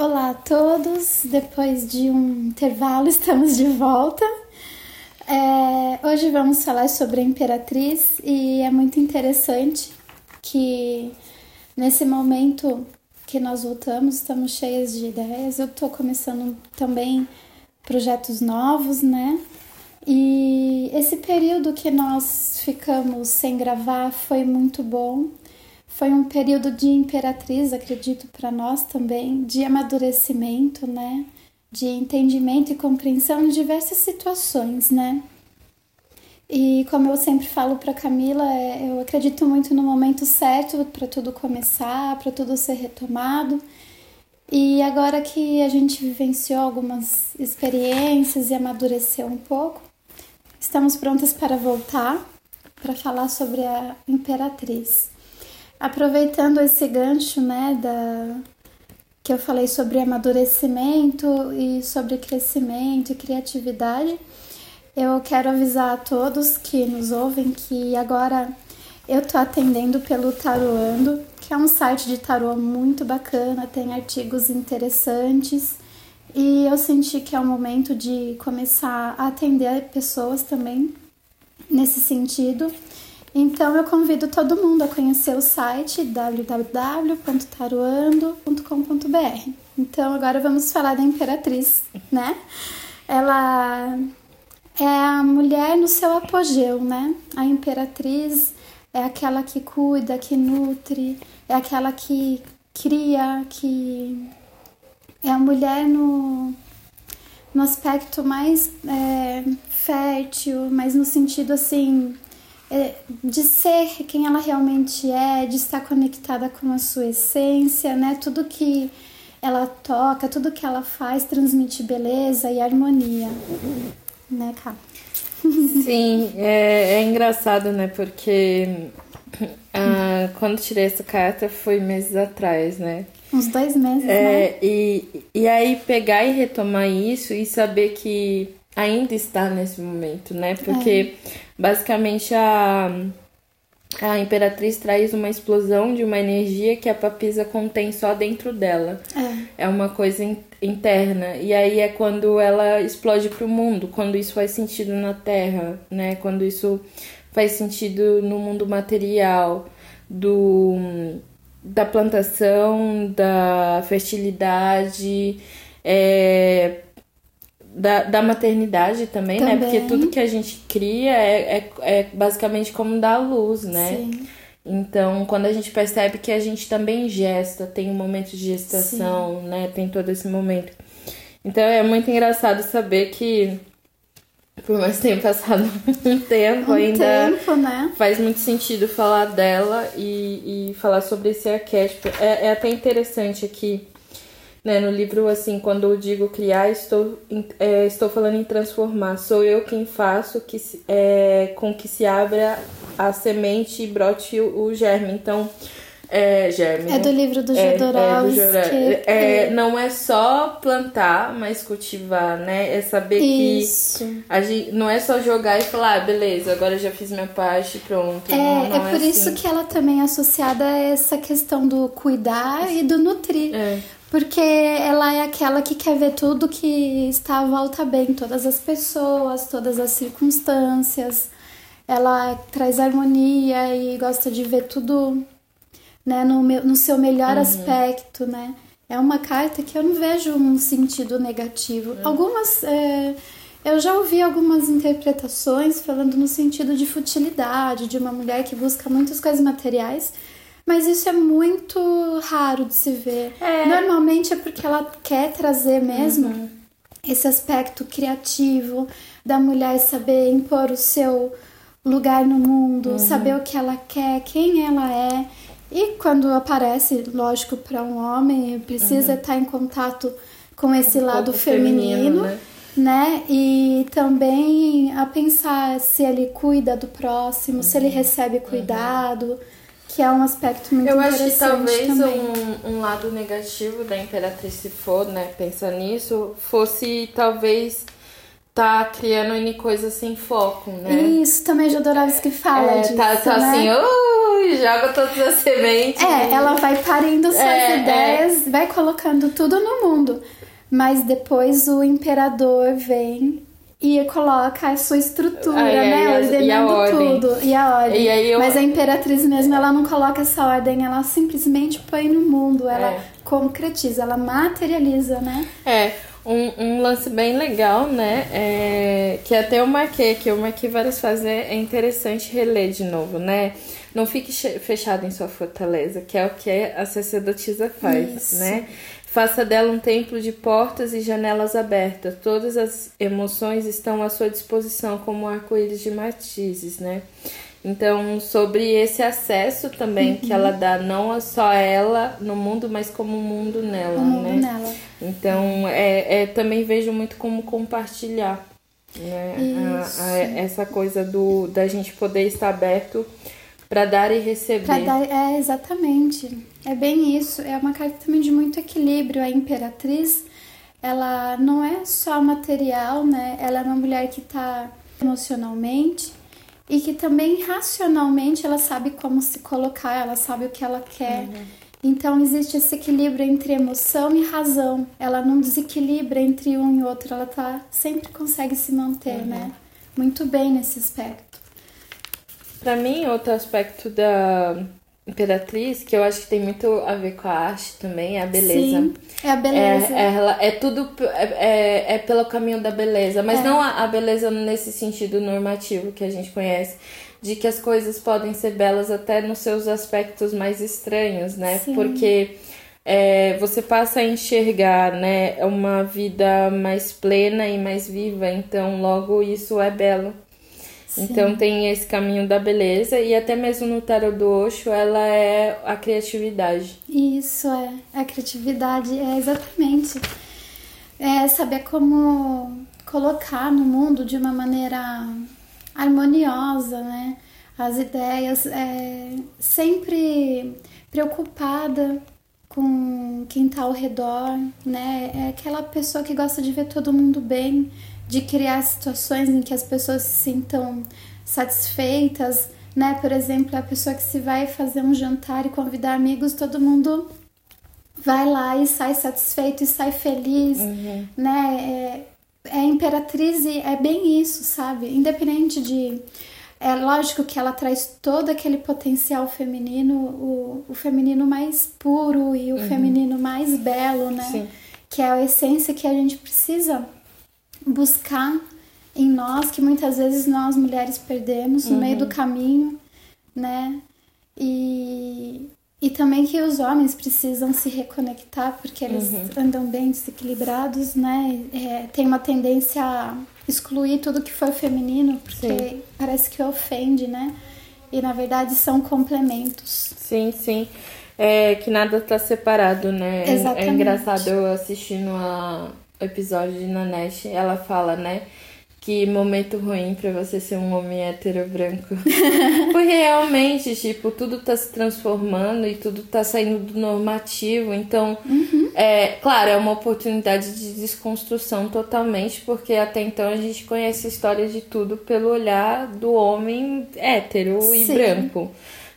Olá a todos, depois de um intervalo estamos de volta. É, hoje vamos falar sobre a Imperatriz e é muito interessante que nesse momento que nós voltamos estamos cheias de ideias. Eu estou começando também projetos novos, né? E esse período que nós ficamos sem gravar foi muito bom foi um período de imperatriz, acredito, para nós também, de amadurecimento, né? De entendimento e compreensão em diversas situações, né? E como eu sempre falo para Camila, é, eu acredito muito no momento certo para tudo começar, para tudo ser retomado. E agora que a gente vivenciou algumas experiências e amadureceu um pouco, estamos prontas para voltar para falar sobre a Imperatriz. Aproveitando esse gancho, né, da que eu falei sobre amadurecimento e sobre crescimento e criatividade, eu quero avisar a todos que nos ouvem que agora eu tô atendendo pelo Taroando, que é um site de tarô muito bacana, tem artigos interessantes. E eu senti que é o momento de começar a atender pessoas também nesse sentido. Então eu convido todo mundo a conhecer o site www.taroando.com.br. Então agora vamos falar da Imperatriz, né? Ela é a mulher no seu apogeu, né? A Imperatriz é aquela que cuida, que nutre, é aquela que cria, que é a mulher no, no aspecto mais é, fértil, mas no sentido assim de ser quem ela realmente é, de estar conectada com a sua essência, né? Tudo que ela toca, tudo que ela faz transmite beleza e harmonia, né, Cá? Sim, é, é, engraçado, né? Porque ah, quando tirei essa carta foi meses atrás, né? Uns dois meses, é, né? E, e aí pegar e retomar isso e saber que ainda está nesse momento, né? Porque é. basicamente a, a Imperatriz traz uma explosão de uma energia que a papisa contém só dentro dela. É, é uma coisa in, interna. E aí é quando ela explode para o mundo, quando isso faz sentido na Terra, né? Quando isso faz sentido no mundo material, do da plantação, da fertilidade, é, da, da maternidade também, também, né? Porque tudo que a gente cria é, é, é basicamente como dar luz, né? Sim. Então, quando a gente percebe que a gente também gesta, tem um momento de gestação, Sim. né? Tem todo esse momento. Então, é muito engraçado saber que, por mais que tenha passado um tempo, um ainda tempo, né? faz muito sentido falar dela e, e falar sobre esse arquétipo. É, é até interessante aqui né, no livro, assim, quando eu digo criar, estou, é, estou falando em transformar. Sou eu quem faço que, é, com que se abra a semente e brote o, o germe. Então, é, germe. É do livro do Jodorowsky. É, é, é, não é só plantar, mas cultivar, né? É saber Isso. que a gente, não é só jogar e falar, ah, beleza, agora já fiz minha parte, pronto. É, não, não é por assim. isso que ela também é associada a essa questão do cuidar e do nutrir. Porque ela é aquela que quer ver tudo que está à volta bem, todas as pessoas, todas as circunstâncias. Ela traz harmonia e gosta de ver tudo né, no, meu, no seu melhor uhum. aspecto, né? É uma carta que eu não vejo um sentido negativo. É. Algumas. É, eu já ouvi algumas interpretações falando no sentido de futilidade, de uma mulher que busca muitas coisas materiais mas isso é muito raro de se ver. É. Normalmente é porque ela quer trazer mesmo uhum. esse aspecto criativo da mulher saber impor o seu lugar no mundo, uhum. saber o que ela quer, quem ela é. E quando aparece, lógico, para um homem, precisa uhum. estar em contato com esse um lado feminino, feminino né? né? E também a pensar se ele cuida do próximo, uhum. se ele recebe cuidado. Que é um aspecto muito Eu acho que talvez também. um, um lado negativo da Imperatriz, se for, né, pensar nisso, fosse talvez tá criando N coisas sem foco, né? Isso, também é Jodorowsky fala é, disso, tá, tá né? assim, e joga todas as sementes. É, ela vai parindo suas É, ideias, vai colocando tudo no mundo. Mas depois o imperador vem e coloca a sua estrutura, né? e Ordenando e tudo. E a ordem. E eu- Mas a imperatriz mesmo, ela não coloca essa ordem, ela simplesmente põe no mundo, ela É. concretiza, ela materializa, né? É, um, um lance bem legal, né? É, que até eu marquei, que eu marquei várias fases, é é interessante reler de novo, né? Não fique fechado em sua fortaleza, que é o que a sacerdotisa faz, Isso. né? Faça dela um templo de portas e janelas abertas. Todas as emoções estão à sua disposição, como arco-íris de matizes, né? Então, sobre esse acesso também que ela dá, não só ela no mundo, mas como o mundo nela, O mundo né? nela. Então, é, é, também vejo muito como compartilhar, né? A- a- essa coisa do, da gente poder estar aberto para dar e receber. Dar, é, exatamente. É bem isso. É uma carta também de muito equilíbrio. A imperatriz, ela não é só material, né? Ela é uma mulher que tá emocionalmente e que também racionalmente ela sabe como se colocar, ela sabe o que ela quer. Então existe esse equilíbrio entre emoção e razão. Ela não desequilibra entre um e outro, ela tá sempre consegue se manter, né? Muito bem nesse aspecto. Para mim, outro aspecto da Imperatriz, que eu acho que tem muito a ver com a arte também, é a beleza. Sim, é a beleza. É, ela, é tudo é, é, é pelo caminho da beleza, mas É. não a, a beleza nesse sentido normativo que a gente conhece, de que as coisas podem ser belas até nos seus aspectos mais estranhos, né? Sim. Porque é, você passa a enxergar, né, uma vida mais plena e mais viva, então logo isso é belo. Então tem esse caminho da beleza e até mesmo no tarot do Osho ela é a criatividade. Isso é, a criatividade é exatamente é saber como colocar no mundo de uma maneira harmoniosa, né? As ideias, é, sempre preocupada com quem está ao redor, né? É aquela pessoa que gosta de ver todo mundo bem, de criar situações em que as pessoas se sintam satisfeitas, né? Por exemplo, a pessoa que se vai fazer um jantar e convidar amigos, todo mundo vai lá e sai satisfeito e sai feliz, né? É, é imperatriz e é bem isso, sabe? Independente de é lógico que ela traz todo aquele potencial feminino, o, o feminino mais puro e o feminino mais belo, né? Sim. Que é a essência que a gente precisa buscar em nós, que muitas vezes nós mulheres perdemos no meio do caminho, né? E, e também que os homens precisam se reconectar porque eles andam bem desequilibrados, né? É, tem uma tendência a excluir tudo que foi feminino porque Sim. parece que ofende, né? E na verdade são complementos. Sim, sim. É que nada tá separado, né? É- É Exatamente. engraçado eu assistindo a, episódio de Nanette, ela fala, né? Que momento ruim pra você ser um homem hétero branco. Porque realmente, tipo, tudo tá se transformando e tudo tá saindo do normativo. Então, é claro, é uma oportunidade de desconstrução totalmente, porque até então a gente conhece a história de tudo pelo olhar do homem hétero e Sim. branco,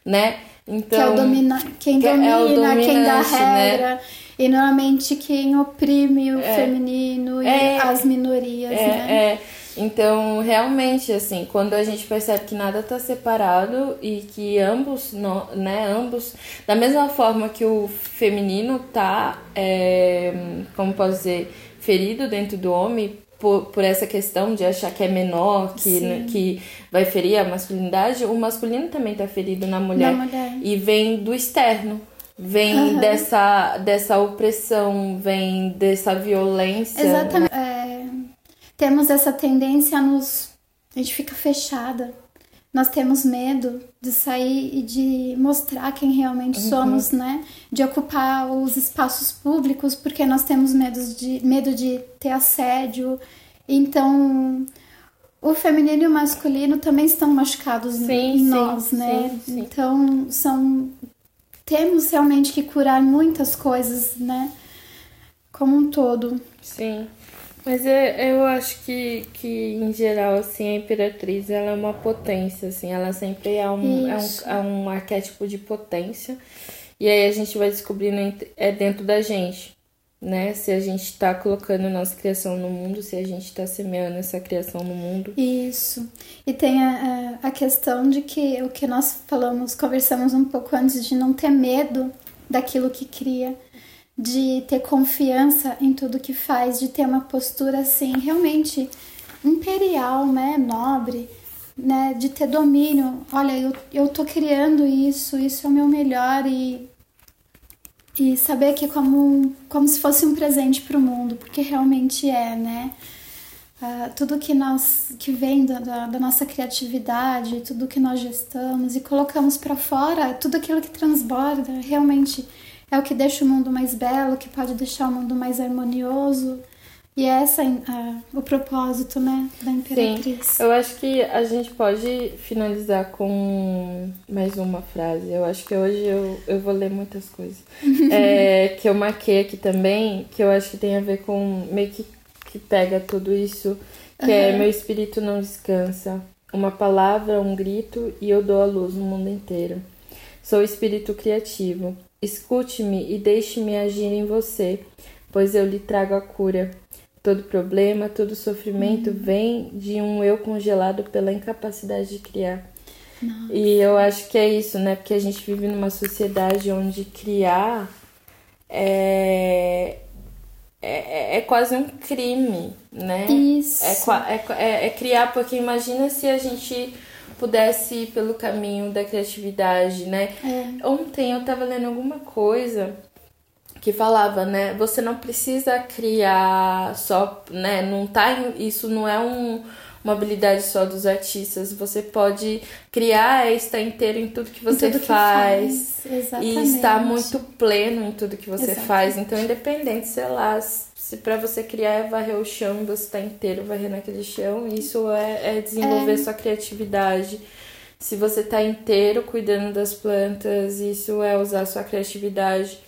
né? Então, que é o domina quem que é domina, o quem dá dominante, né? E normalmente quem oprime o feminino e É. as minorias, É, né? é. Então, realmente, assim, quando a gente percebe que nada tá separado e que ambos, no- né, ambos, da mesma forma que o feminino tá, é, como posso dizer, ferido dentro do homem por, por essa questão de achar que é menor, que, Sim. que vai ferir a masculinidade, o masculino também tá ferido na mulher. Na mulher. E vem do externo. Vem Aham. dessa, dessa opressão, vem dessa violência. Exatamente. É, temos essa tendência a nos. A gente fica fechada. Nós temos medo de sair e de mostrar quem realmente Uhum. somos, né? De ocupar os espaços públicos, porque nós temos medo de, medo de ter assédio. Então, o feminino e o masculino também estão machucados Sim, em sim, nós, né? sim, sim. Então, são. Temos realmente que curar muitas coisas, né? Como um todo. Sim. Mas é, eu acho que, que, em geral, assim, a Imperatriz, ela é uma potência, assim. Ela sempre é um, é um, é um arquétipo de potência. E aí a gente vai descobrindo é dentro da gente, né? Se a gente está colocando nossa criação no mundo, se a gente está semeando essa criação no mundo. Isso. E tem a, a questão de que o que nós falamos, conversamos um pouco antes, de não ter medo daquilo que cria, de ter confiança em tudo que faz, de ter uma postura assim, realmente imperial, né? Nobre né, de ter domínio. Olha, eu, eu tô criando isso, isso é o meu melhor e, e saber que é como, como se fosse um presente para o mundo, porque realmente é, né? Uh, tudo que nós que vem da, da, da, nossa criatividade, tudo que nós gestamos e colocamos para fora, tudo aquilo que transborda, realmente é o que deixa o mundo mais belo, que pode deixar o mundo mais harmonioso. E é essa a, o propósito, né, da Imperatriz. Sim, eu acho que a gente pode finalizar com mais uma frase. Eu acho que hoje eu, eu vou ler muitas coisas. é, que eu marquei aqui também, que eu acho que tem a ver com meio que, que pega tudo isso, que uhum. é meu espírito não descansa. Uma palavra, um grito e eu dou a luz no mundo inteiro. Sou espírito criativo. Escute-me e deixe-me agir em você, pois eu lhe trago a cura. Todo problema, todo sofrimento uhum. vem de um eu congelado pela incapacidade de criar. Nossa. E eu acho que é isso, né? Porque a gente vive numa sociedade onde criar é, é, é quase um crime, né? Isso. É, é, é, criar, porque imagina se a gente pudesse ir pelo caminho da criatividade, né? É. Ontem eu tava lendo alguma coisa que falava, né? Você não precisa criar só, né? Não tá, isso não é um, uma habilidade só dos artistas. Você pode criar e estar inteiro em tudo que você tudo faz. Que faz. E estar muito pleno em tudo que você Exatamente. faz. Então, independente, sei lá, se para você criar é varrer o chão e você tá inteiro varrendo aquele chão, isso é, é desenvolver é. sua criatividade. Se você tá inteiro cuidando das plantas, isso é usar sua criatividade.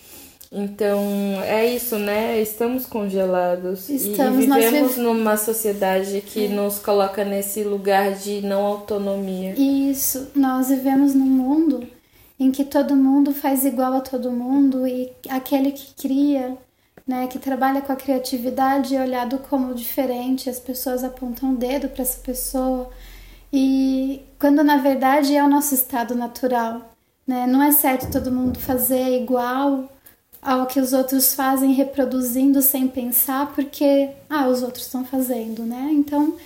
Então, é isso, né? Estamos congelados. Estamos, e vivemos numa sociedade que é. nos coloca nesse lugar de não autonomia. Isso, nós vivemos num mundo em que todo mundo faz igual a todo mundo e aquele que cria, né, que trabalha com a criatividade é olhado como diferente, as pessoas apontam o dedo para essa pessoa. E quando na verdade é o nosso estado natural, né? Não é certo todo mundo fazer igual ao que os outros fazem reproduzindo sem pensar, porque ah, os outros estão fazendo, né? Então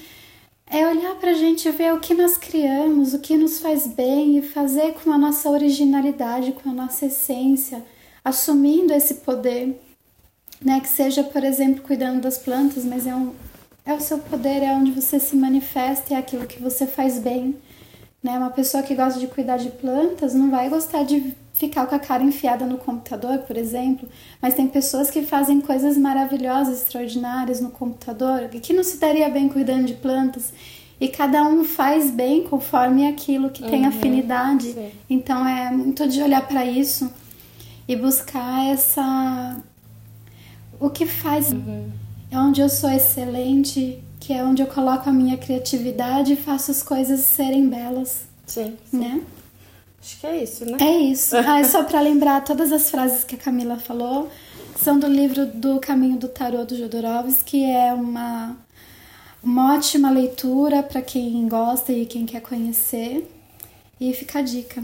é olhar para a gente ver o que nós criamos, o que nos faz bem e fazer com a nossa originalidade, com a nossa essência, assumindo esse poder, né? Que seja, por exemplo, cuidando das plantas, mas é, um, é o seu poder, é onde você se manifesta, é aquilo que você faz bem. Né? Uma pessoa que gosta de cuidar de plantas não vai gostar de ficar com a cara enfiada no computador, por exemplo, mas tem pessoas que fazem coisas maravilhosas, extraordinárias no computador, que não se daria bem cuidando de plantas. E cada um faz bem conforme aquilo que uhum, tem afinidade. Sim. Então é muito de olhar para isso e buscar essa o que faz uhum. é onde eu sou excelente, que é onde eu coloco a minha criatividade e faço as coisas serem belas. Sim. sim. Né? Acho que é isso, né? É isso. Ah, é só para lembrar todas as frases que a Camila falou. São do livro do Caminho do Tarô do Jodorowsky, que é uma, uma ótima leitura para quem gosta e quem quer conhecer. E fica a dica.